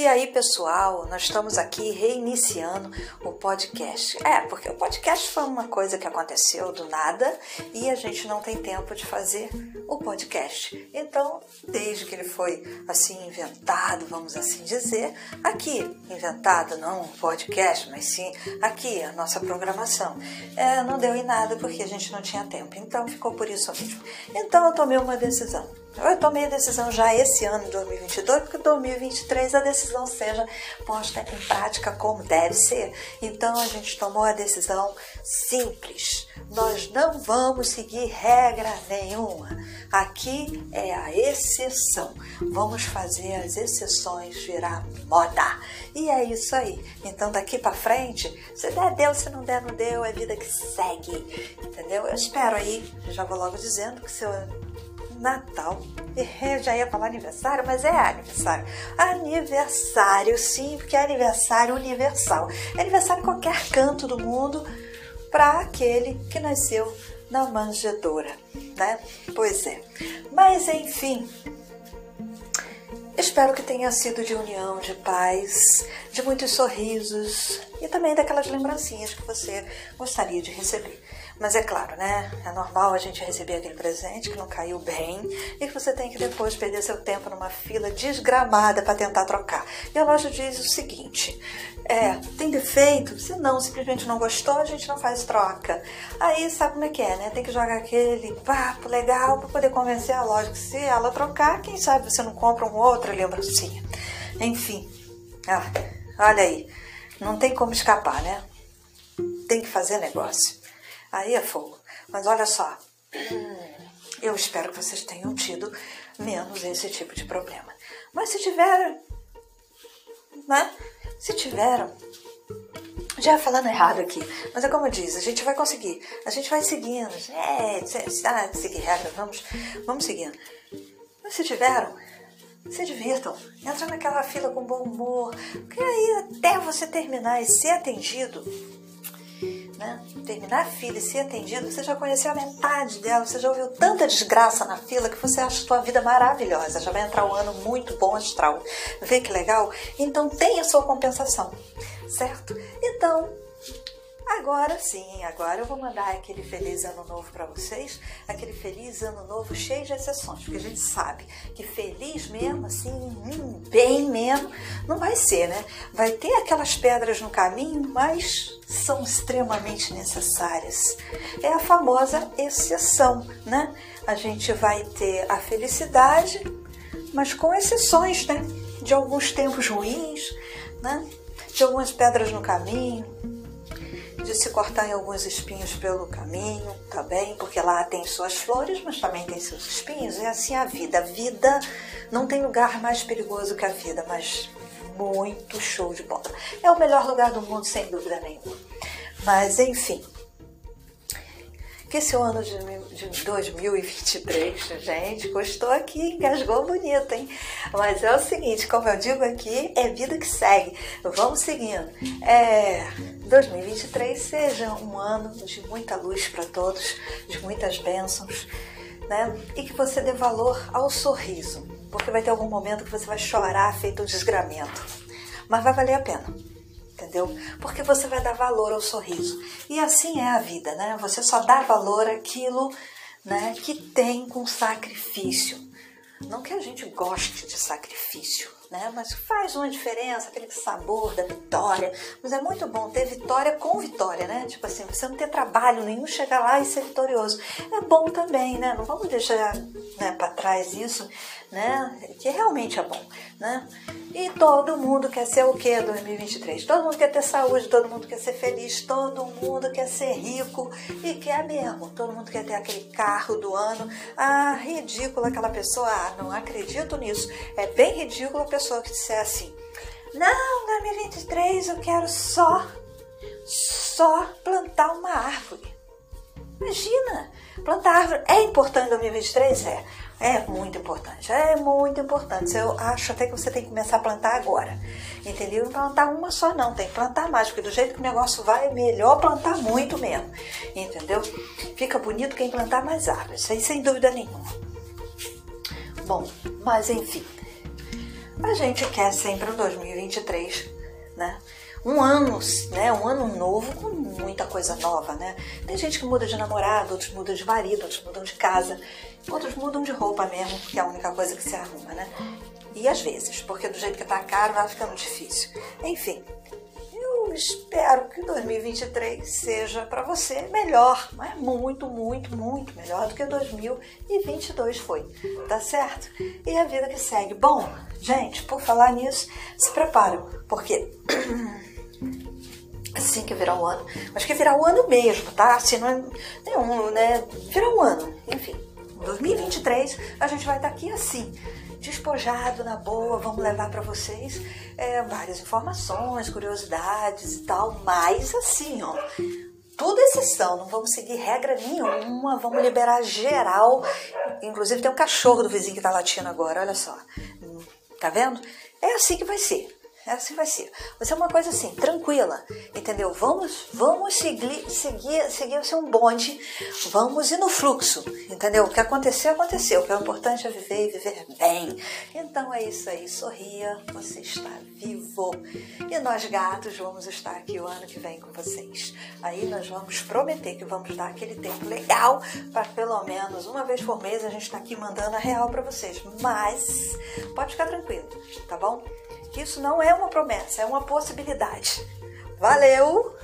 E aí, pessoal, nós estamos aqui reiniciando o podcast. É, porque o podcast foi uma coisa que aconteceu do nada e a gente não tem tempo de fazer o podcast. Então, desde que ele foi assim inventado, vamos assim dizer, aqui, inventado não um podcast, mas sim aqui a nossa programação, é, não deu em nada porque a gente não tinha tempo. Então, ficou por isso mesmo. Então, eu tomei uma decisão. Eu tomei a decisão já esse ano, 2022, porque 2023 a decisão seja posta em prática como deve ser. Então a gente tomou a decisão simples. Nós não vamos seguir regra nenhuma. Aqui é a exceção. Vamos fazer as exceções virar moda. E é isso aí. Então daqui para frente, se der, deu, se não der, não deu, é vida que segue. Entendeu? Eu espero aí, já vou logo dizendo que seu Natal. Eu já ia falar aniversário, mas é aniversário. Aniversário, sim, porque é aniversário universal. É aniversário em qualquer canto do mundo para aquele que nasceu na manjedoura, né? Pois é. Mas enfim, Espero que tenha sido de união, de paz, de muitos sorrisos e também daquelas lembrancinhas que você gostaria de receber. Mas é claro, né? É normal a gente receber aquele presente que não caiu bem e que você tem que depois perder seu tempo numa fila desgramada para tentar trocar. E a loja diz o seguinte: é, tem defeito? Se não, simplesmente não gostou, a gente não faz troca. Aí sabe como é que é, né? Tem que jogar aquele papo legal para poder convencer a loja que se ela trocar, quem sabe você não compra uma outra lembrancinha. Enfim, ah, olha aí, não tem como escapar, né? Tem que fazer negócio. Aí é fogo. Mas olha só, eu espero que vocês tenham tido menos esse tipo de problema. Mas se tiveram, né? Se tiveram, já falando errado aqui, mas é como diz, a gente vai conseguir, a gente vai seguindo, é, ah, seguir regra, vamos, vamos seguindo. Mas se tiveram, se divirtam, entra naquela fila com bom humor, porque aí até você terminar e ser atendido, né? terminar a fila e ser atendido, você já conheceu a metade dela, você já ouviu tanta desgraça na fila que você acha a sua vida maravilhosa. Já vai entrar um ano muito bom astral. Vê que legal? Então tem a sua compensação, certo? Então, Agora sim, agora eu vou mandar aquele feliz ano novo para vocês, aquele feliz ano novo cheio de exceções, porque a gente sabe que feliz mesmo, assim, hum, bem mesmo, não vai ser, né? Vai ter aquelas pedras no caminho, mas são extremamente necessárias. É a famosa exceção, né? A gente vai ter a felicidade, mas com exceções, né? De alguns tempos ruins, né? De algumas pedras no caminho, de se cortar em alguns espinhos pelo caminho, tá bem? Porque lá tem suas flores, mas também tem seus espinhos. É assim a vida. A vida não tem lugar mais perigoso que a vida, mas muito show de bola. É o melhor lugar do mundo, sem dúvida nenhuma. Mas, enfim, que esse ano de, 2023, gente, gostou aqui, engasgou bonito, hein? Mas é o seguinte, como eu digo aqui, é vida que segue. Vamos seguindo. É, 2023 seja um ano de muita luz para todos, de muitas bênçãos, né? E que você dê valor ao sorriso, porque vai ter algum momento que você vai chorar feito um desgramento, mas vai valer a pena entendeu? Porque você vai dar valor ao sorriso. E assim é a vida, né? Você só dá valor àquilo né, que tem com sacrifício. Não que a gente goste de sacrifício, né? Mas faz uma diferença, aquele sabor da vitória. Mas é muito bom ter vitória com vitória, né? Tipo assim, você não ter trabalho nenhum, chegar lá e ser vitorioso. É bom também, né? Não vamos deixar né, para trás isso, né? Que realmente é bom, né? E todo mundo quer ser o que 2023? Todo mundo quer ter saúde, todo mundo quer ser feliz, todo mundo quer ser rico e quer mesmo. Todo mundo quer ter aquele carro do ano. Ah, ridículo aquela pessoa. Ah, não acredito nisso. É bem ridículo a pessoa pessoa que disser assim: Não, 2023 eu quero só, só plantar uma árvore. Imagina, plantar árvore é importante em 2023? É. É muito importante, é muito importante. Eu acho até que você tem que começar a plantar agora. Entendeu? Não plantar uma só não, tem que plantar mais, porque do jeito que o negócio vai, é melhor plantar muito mesmo. Entendeu? Fica bonito quem plantar mais árvores, sem dúvida nenhuma. Bom, mas enfim, a gente quer sempre um 2023, né? Um ano, né? Um ano novo com muita coisa nova, né? Tem gente que muda de namorado, outros mudam de marido, outros mudam de casa, outros mudam de roupa mesmo, porque é a única coisa que se arruma, né? E às vezes, porque do jeito que tá caro vai ficando difícil. Enfim, eu espero que 2023 seja para você melhor, mas muito, muito, muito melhor do que 2022 foi, tá certo? E a vida que segue. Bom, gente, por falar nisso, se preparam, porque assim que virar o ano, mas que virar o ano mesmo, tá? Assim, não é nenhum, né? Virar o ano, enfim. 2023 a gente vai estar aqui assim despojado na boa, vamos levar para vocês é, várias informações, curiosidades e tal, mas assim, ó, tudo exceção, não vamos seguir regra nenhuma, vamos liberar geral. Inclusive tem um cachorro do vizinho que tá latindo agora, olha só. Tá vendo? É assim que vai ser. É assim vai ser. Vai ser uma coisa assim, tranquila, entendeu? Vamos, vamos seguir, seguir, seguir o seu bonde, vamos ir no fluxo, entendeu? O que aconteceu, aconteceu. O que é importante é viver e viver bem. Então é isso aí, sorria, você está vivo. E nós gatos vamos estar aqui o ano que vem com vocês. Aí nós vamos prometer que vamos dar aquele tempo legal para pelo menos uma vez por mês a gente está aqui mandando a real para vocês. Mas pode ficar tranquilo, tá bom? que isso não é uma promessa, é uma possibilidade. Valeu!